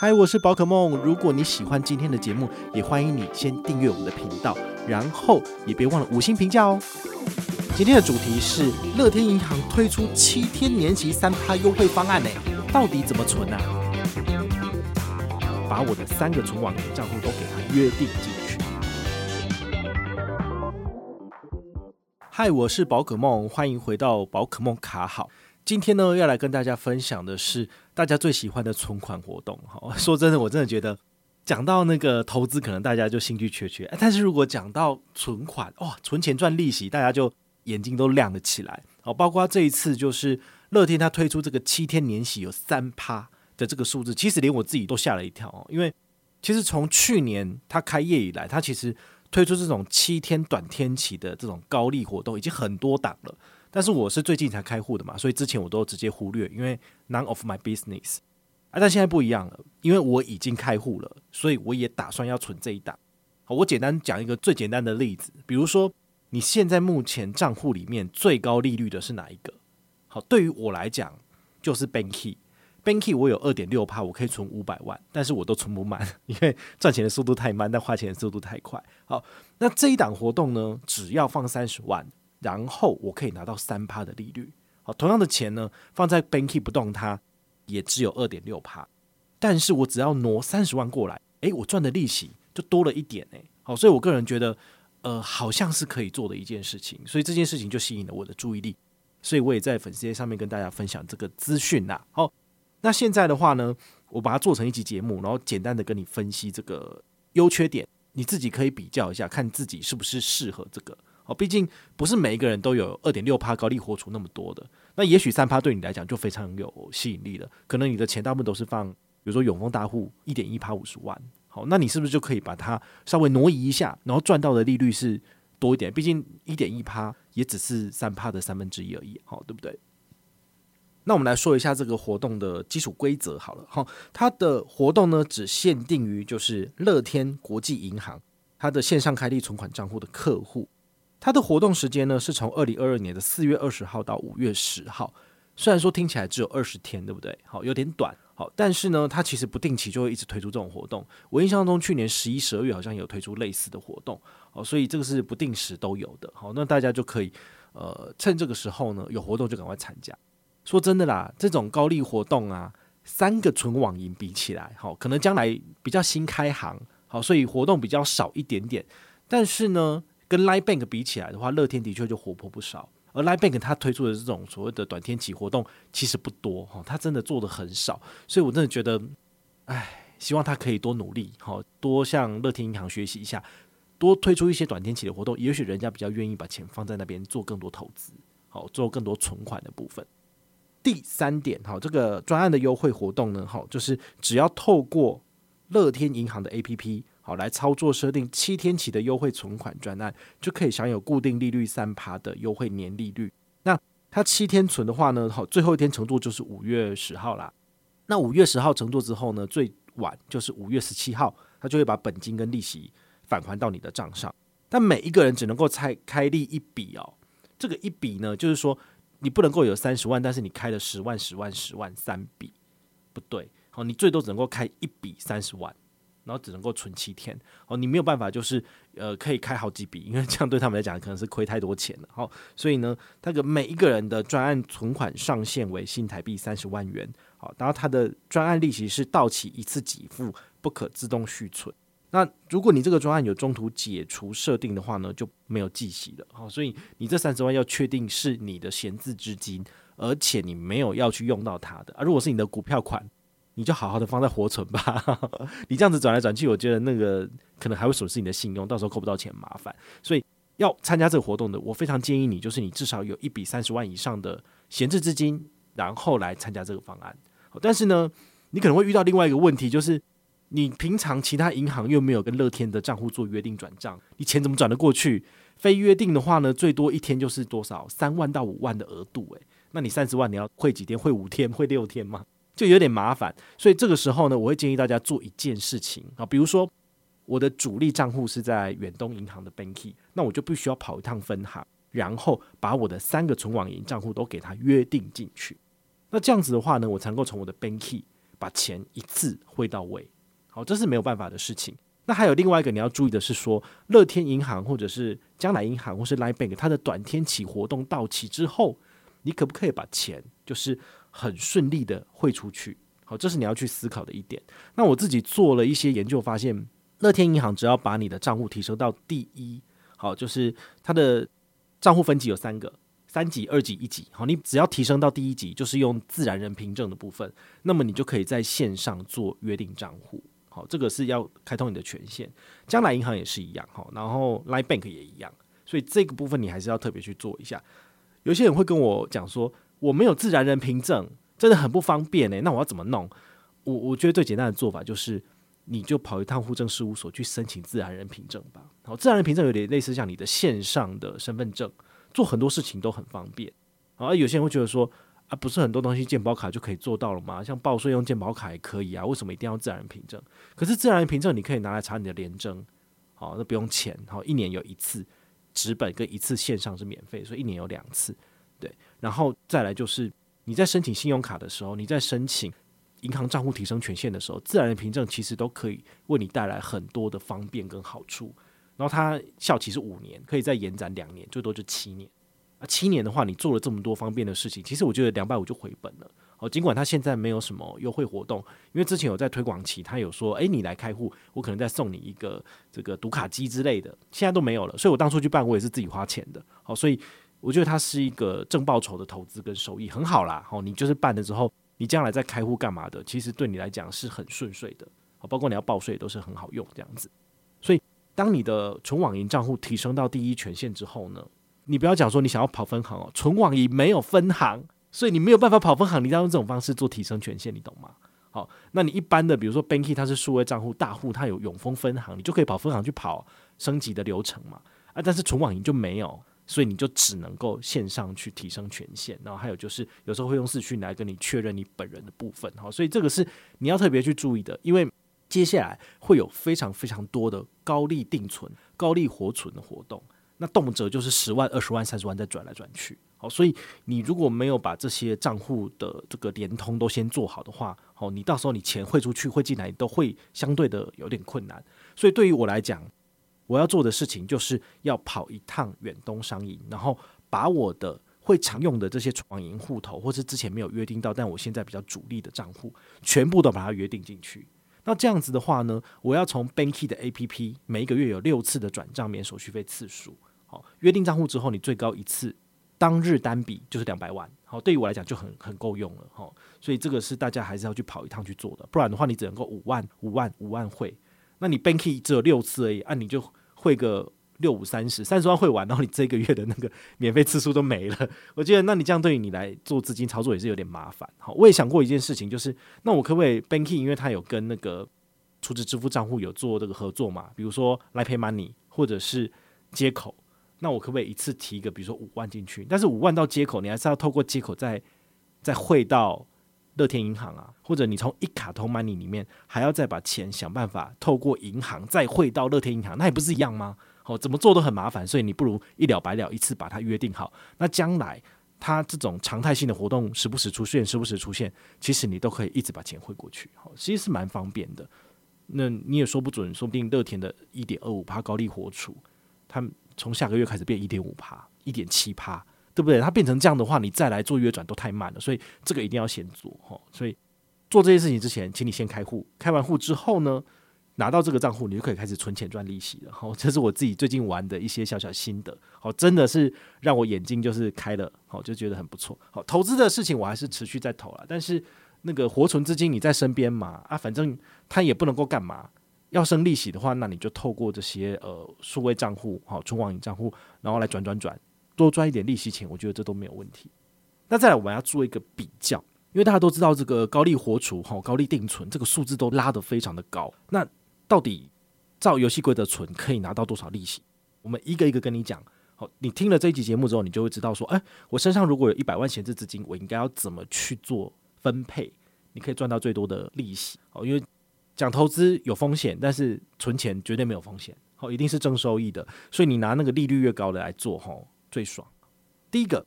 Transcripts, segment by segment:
嗨，我是宝可梦。如果你喜欢今天的节目，也欢迎你先订阅我们的频道，然后也别忘了五星评价哦。今天的主题是乐天银行推出七天年息三趴优惠方案呢，到底怎么存啊？把我的三个存网银账户都给他约定进去。嗨，我是宝可梦，欢迎回到宝可梦卡好。今天呢，要来跟大家分享的是大家最喜欢的存款活动。好，说真的，我真的觉得讲到那个投资，可能大家就兴趣缺缺。但是如果讲到存款，哇，存钱赚利息，大家就眼睛都亮了起来。好，包括这一次就是乐天他推出这个七天年息有三趴的这个数字，其实连我自己都吓了一跳哦。因为其实从去年他开业以来，他其实推出这种七天短天期的这种高利活动已经很多档了。但是我是最近才开户的嘛，所以之前我都直接忽略，因为 none of my business。啊，但现在不一样了，因为我已经开户了，所以我也打算要存这一档。好，我简单讲一个最简单的例子，比如说你现在目前账户里面最高利率的是哪一个？好，对于我来讲就是 Banky。Banky 我有二点六趴，我可以存五百万，但是我都存不满，因为赚钱的速度太慢，但花钱的速度太快。好，那这一档活动呢，只要放三十万。然后我可以拿到三趴的利率，好，同样的钱呢，放在 Banky 不动它也只有二点六趴，但是我只要挪三十万过来，诶，我赚的利息就多了一点诶，好，所以我个人觉得，呃，好像是可以做的一件事情，所以这件事情就吸引了我的注意力，所以我也在粉丝页上面跟大家分享这个资讯呐。好，那现在的话呢，我把它做成一集节目，然后简单的跟你分析这个优缺点，你自己可以比较一下，看自己是不是适合这个。哦，毕竟不是每一个人都有二点六趴高利活储那么多的，那也许三趴对你来讲就非常有吸引力了。可能你的钱大部分都是放，比如说永丰大户一点一趴五十万，好，那你是不是就可以把它稍微挪移一下，然后赚到的利率是多一点？毕竟一点一趴也只是三趴的三分之一而已，好，对不对？那我们来说一下这个活动的基础规则好了，好，它的活动呢只限定于就是乐天国际银行它的线上开立存款账户的客户。它的活动时间呢，是从二零二二年的四月二十号到五月十号。虽然说听起来只有二十天，对不对？好，有点短。好，但是呢，它其实不定期就会一直推出这种活动。我印象中，去年十一、十二月好像有推出类似的活动。好，所以这个是不定时都有的。好，那大家就可以呃趁这个时候呢，有活动就赶快参加。说真的啦，这种高利活动啊，三个存网银比起来，好，可能将来比较新开行，好，所以活动比较少一点点。但是呢，跟 Line Bank 比起来的话，乐天的确就活泼不少。而 Line Bank 它推出的这种所谓的短天期活动其实不多哈，它真的做的很少。所以我真的觉得，哎，希望它可以多努力，好，多向乐天银行学习一下，多推出一些短天期的活动，也许人家比较愿意把钱放在那边做更多投资，好，做更多存款的部分。第三点，好，这个专案的优惠活动呢，好，就是只要透过乐天银行的 APP。好，来操作设定七天起的优惠存款专案，就可以享有固定利率三趴的优惠年利率。那它七天存的话呢，好，最后一天承做就是五月十号啦。那五月十号承做之后呢，最晚就是五月十七号，他就会把本金跟利息返还到你的账上。但每一个人只能够开开立一笔哦。这个一笔呢，就是说你不能够有三十万，但是你开了十万、十万、十万三笔，不对。好，你最多只能够开一笔三十万。然后只能够存七天哦，你没有办法，就是呃，可以开好几笔，因为这样对他们来讲可能是亏太多钱了。好，所以呢，那个每一个人的专案存款上限为新台币三十万元。好，然后他的专案利息是到期一次给付，不可自动续存。那如果你这个专案有中途解除设定的话呢，就没有计息了。好，所以你这三十万要确定是你的闲置资金，而且你没有要去用到它的。而如果是你的股票款。你就好好的放在活存吧，你这样子转来转去，我觉得那个可能还会损失你的信用，到时候扣不到钱麻烦。所以要参加这个活动的，我非常建议你，就是你至少有一笔三十万以上的闲置资金，然后来参加这个方案。但是呢，你可能会遇到另外一个问题，就是你平常其他银行又没有跟乐天的账户做约定转账，你钱怎么转得过去？非约定的话呢，最多一天就是多少三万到五万的额度，诶，那你三十万你要汇几天？汇五天？汇六天吗？就有点麻烦，所以这个时候呢，我会建议大家做一件事情啊，比如说我的主力账户是在远东银行的 Banky，那我就必须要跑一趟分行，然后把我的三个存网银账户都给它约定进去。那这样子的话呢，我才能够从我的 Banky 把钱一次汇到位。好，这是没有办法的事情。那还有另外一个你要注意的是说，乐天银行或者是将来银行或是 Line Bank，它的短天期活动到期之后，你可不可以把钱就是很顺利的汇出去？好，这是你要去思考的一点。那我自己做了一些研究，发现乐天银行只要把你的账户提升到第一，好，就是它的账户分级有三个，三级、二级、一级。好，你只要提升到第一级，就是用自然人凭证的部分，那么你就可以在线上做约定账户。好，这个是要开通你的权限，将来银行也是一样哈，然后 Line Bank 也一样，所以这个部分你还是要特别去做一下。有些人会跟我讲说，我没有自然人凭证，真的很不方便诶。那我要怎么弄？我我觉得最简单的做法就是，你就跑一趟户政事务所去申请自然人凭证吧。好，自然人凭证有点类似像你的线上的身份证，做很多事情都很方便。好，有些人会觉得说。啊，不是很多东西健保卡就可以做到了吗？像报税用健保卡也可以啊，为什么一定要自然人凭证？可是自然人凭证你可以拿来查你的联征，好，那不用钱，好，一年有一次纸本跟一次线上是免费，所以一年有两次，对。然后再来就是你在申请信用卡的时候，你在申请银行账户提升权限的时候，自然人凭证其实都可以为你带来很多的方便跟好处。然后它效期是五年，可以再延展两年，最多就七年。啊，七年的话，你做了这么多方便的事情，其实我觉得两百五就回本了。哦，尽管他现在没有什么优惠活动，因为之前有在推广期，他有说，诶，你来开户，我可能再送你一个这个读卡机之类的，现在都没有了。所以我当初去办，我也是自己花钱的。好，所以我觉得它是一个正报酬的投资跟收益很好啦。好，你就是办了之后，你将来再开户干嘛的，其实对你来讲是很顺遂的。好，包括你要报税都是很好用这样子。所以，当你的纯网银账户提升到第一权限之后呢，你不要讲说你想要跑分行哦，纯网银没有分行，所以你没有办法跑分行。你要用这种方式做提升权限，你懂吗？好，那你一般的，比如说 Banky 它是数位账户大户，它有永丰分行，你就可以跑分行去跑升级的流程嘛。啊，但是纯网银就没有，所以你就只能够线上去提升权限。然后还有就是有时候会用视讯来跟你确认你本人的部分。好，所以这个是你要特别去注意的，因为接下来会有非常非常多的高利定存、高利活存的活动。那动辄就是十万、二十万、三十万再转来转去，好，所以你如果没有把这些账户的这个联通都先做好的话，好，你到时候你钱汇出去、汇进来都会相对的有点困难。所以对于我来讲，我要做的事情就是要跑一趟远东商银，然后把我的会常用的这些传银户头，或是之前没有约定到，但我现在比较主力的账户，全部都把它约定进去。那这样子的话呢，我要从 Banky 的 APP 每一个月有六次的转账免手续费次数。好，约定账户之后，你最高一次当日单笔就是两百万。好，对于我来讲就很很够用了。好，所以这个是大家还是要去跑一趟去做的，不然的话你只能够五万、五万、五万汇。那你 Banky 只有六次而已，啊，你就汇个六五三十，三十万汇完，然后你这个月的那个免费次数都没了。我觉得那你这样对于你来做资金操作也是有点麻烦。好，我也想过一件事情，就是那我可不可以 Banky，因为它有跟那个储值支付账户有做这个合作嘛，比如说来 Pay Money 或者是接口。那我可不可以一次提一个，比如说五万进去？但是五万到接口，你还是要透过接口再再汇到乐天银行啊，或者你从一卡通 money 里面还要再把钱想办法透过银行再汇到乐天银行，那也不是一样吗？哦，怎么做都很麻烦，所以你不如一了百了，一次把它约定好。那将来它这种常态性的活动时不时出现，时不时出现，其实你都可以一直把钱汇过去，好，其实是蛮方便的。那你也说不准，说不定乐天的一点二五趴高利活储，他们。从下个月开始变一点五趴，一点七趴，对不对？它变成这样的话，你再来做约转都太慢了，所以这个一定要先做哈。所以做这些事情之前，请你先开户，开完户之后呢，拿到这个账户，你就可以开始存钱赚利息了。好，这是我自己最近玩的一些小小心得，好，真的是让我眼睛就是开了，好，就觉得很不错。好，投资的事情我还是持续在投了，但是那个活存资金你在身边嘛，啊，反正它也不能够干嘛。要生利息的话，那你就透过这些呃数位账户，好，存网银账户，然后来转转转，多赚一点利息钱，我觉得这都没有问题。那再来，我们要做一个比较，因为大家都知道这个高利活储，哈，高利定存，这个数字都拉得非常的高。那到底照游戏规则存可以拿到多少利息？我们一个一个跟你讲。好，你听了这一集节目之后，你就会知道说，哎，我身上如果有一百万闲置资金，我应该要怎么去做分配？你可以赚到最多的利息。好，因为讲投资有风险，但是存钱绝对没有风险，好，一定是正收益的。所以你拿那个利率越高的来做，吼，最爽。第一个，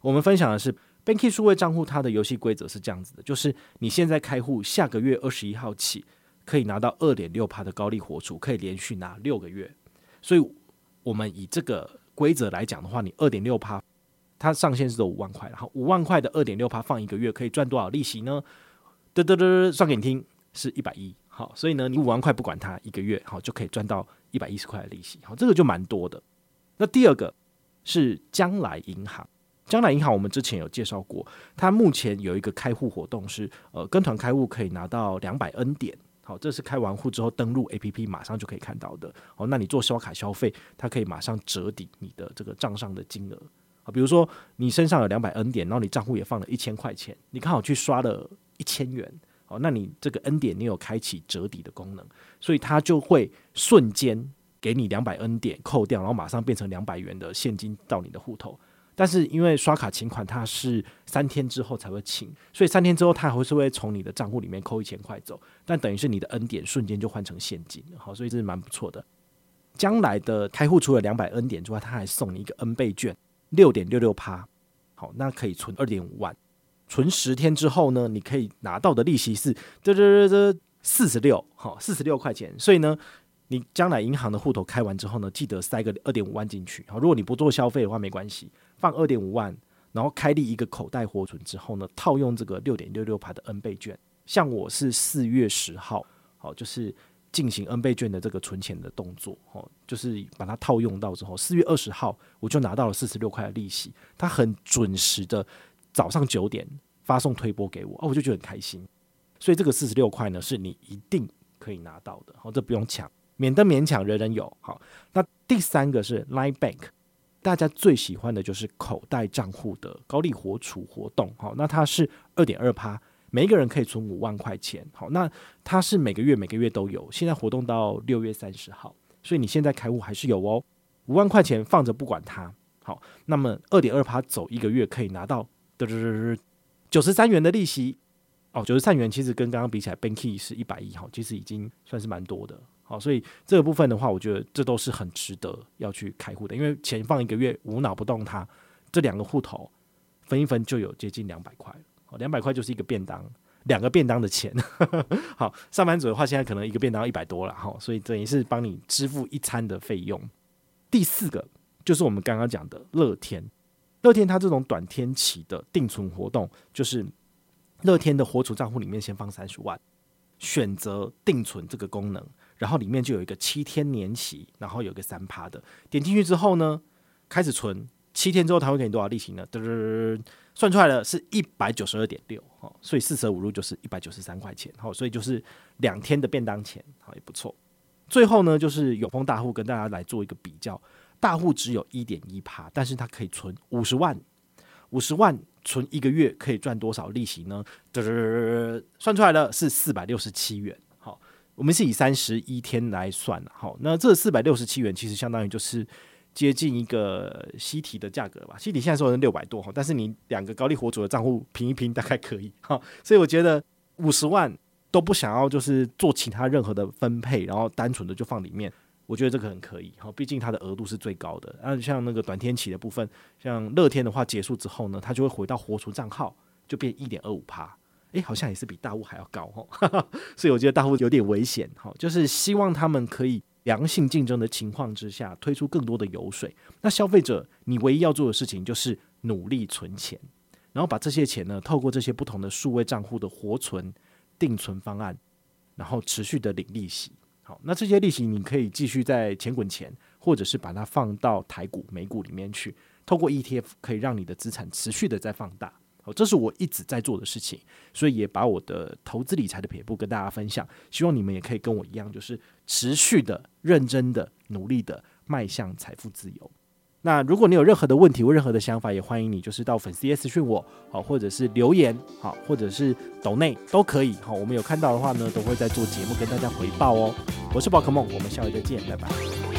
我们分享的是，Banky 数位账户它的游戏规则是这样子的，就是你现在开户，下个月二十一号起可以拿到二点六趴的高利活储，可以连续拿六个月。所以，我们以这个规则来讲的话，你二点六趴，它上限是五万块，然后五万块的二点六趴放一个月可以赚多少利息呢？得得得，算给你听，是一百一。好，所以呢，你五万块不管它，一个月好就可以赚到一百一十块的利息。好，这个就蛮多的。那第二个是将来银行。将来银行，我们之前有介绍过，它目前有一个开户活动是，呃，跟团开户可以拿到两百 N 点，好，这是开完户之后登录 APP 马上就可以看到的。哦，那你做刷卡消费，它可以马上折抵你的这个账上的金额。啊，比如说你身上有两百 N 点，然后你账户也放了一千块钱，你刚好去刷了一千元，哦，那你这个 N 点你有开启折抵的功能，所以它就会瞬间给你两百 N 点扣掉，然后马上变成两百元的现金到你的户头。但是因为刷卡请款它是三天之后才会请，所以三天之后它还是会从你的账户里面扣一千块走，但等于是你的 N 点瞬间就换成现金，好，所以这是蛮不错的。将来的开户除了两百 N 点之外，它还送你一个 N 倍券，六点六六趴，好，那可以存二点五万，存十天之后呢，你可以拿到的利息是这这这四十六，好，四十六块钱，所以呢。你将来银行的户头开完之后呢，记得塞个二点五万进去。好，如果你不做消费的话，没关系，放二点五万，然后开立一个口袋活存之后呢，套用这个六点六六趴的 N 倍券。像我是四月十号，好，就是进行 N 倍券的这个存钱的动作，哦，就是把它套用到之后，四月二十号我就拿到了四十六块的利息。它很准时的早上九点发送推播给我，哦，我就觉得很开心。所以这个四十六块呢，是你一定可以拿到的，好，这不用抢。免得勉强人人有。好，那第三个是 Line Bank，大家最喜欢的就是口袋账户的高利活储活动。好，那它是二点二趴，每一个人可以存五万块钱。好，那它是每个月每个月都有，现在活动到六月三十号，所以你现在开户还是有哦，五万块钱放着不管它。好，那么二点二趴走一个月可以拿到的九十三元的利息。哦，九十三元其实跟刚刚比起来，Banky 是一百一，好，其实已经算是蛮多的。好，所以这个部分的话，我觉得这都是很值得要去开户的，因为钱放一个月，无脑不动它，这两个户头分一分就有接近两百块，两百块就是一个便当，两个便当的钱。好，上班族的话，现在可能一个便当一百多了，哈，所以等于是帮你支付一餐的费用。第四个就是我们刚刚讲的乐天，乐天它这种短天期的定存活动，就是乐天的活储账户里面先放三十万，选择定存这个功能。然后里面就有一个七天年息，然后有个三趴的，点进去之后呢，开始存七天之后，它会给你多少利息呢？嘚嘚，算出来了是一百九十二点六，哦，所以四舍五入就是一百九十三块钱，好，所以就是两天的便当钱，好，也不错。最后呢，就是永丰大户跟大家来做一个比较，大户只有一点一趴，但是它可以存五十万，五十万存一个月可以赚多少利息呢？嘚嘚，算出来了是四百六十七元。我们是以三十一天来算，好，那这四百六十七元其实相当于就是接近一个西提的价格吧。西提现在说是六百多哈，但是你两个高利活主的账户平一平大概可以哈，所以我觉得五十万都不想要就是做其他任何的分配，然后单纯的就放里面，我觉得这个很可以哈，毕竟它的额度是最高的。那像那个短天期的部分，像乐天的话结束之后呢，它就会回到活储账号，就变一点二五趴。诶，好像也是比大户还要高哦，所以我觉得大户有点危险哈。就是希望他们可以良性竞争的情况之下，推出更多的油水。那消费者，你唯一要做的事情就是努力存钱，然后把这些钱呢，透过这些不同的数位账户的活存、定存方案，然后持续的领利息。好，那这些利息你可以继续在钱滚钱，或者是把它放到台股、美股里面去，透过 ETF 可以让你的资产持续的在放大。好，这是我一直在做的事情，所以也把我的投资理财的撇步跟大家分享，希望你们也可以跟我一样，就是持续的、认真的、努力的迈向财富自由。那如果你有任何的问题或任何的想法，也欢迎你就是到粉丝页私讯我，好，或者是留言，好，或者是抖内都可以。好，我们有看到的话呢，都会在做节目跟大家回报哦。我是宝可梦，我们下回再见，拜拜。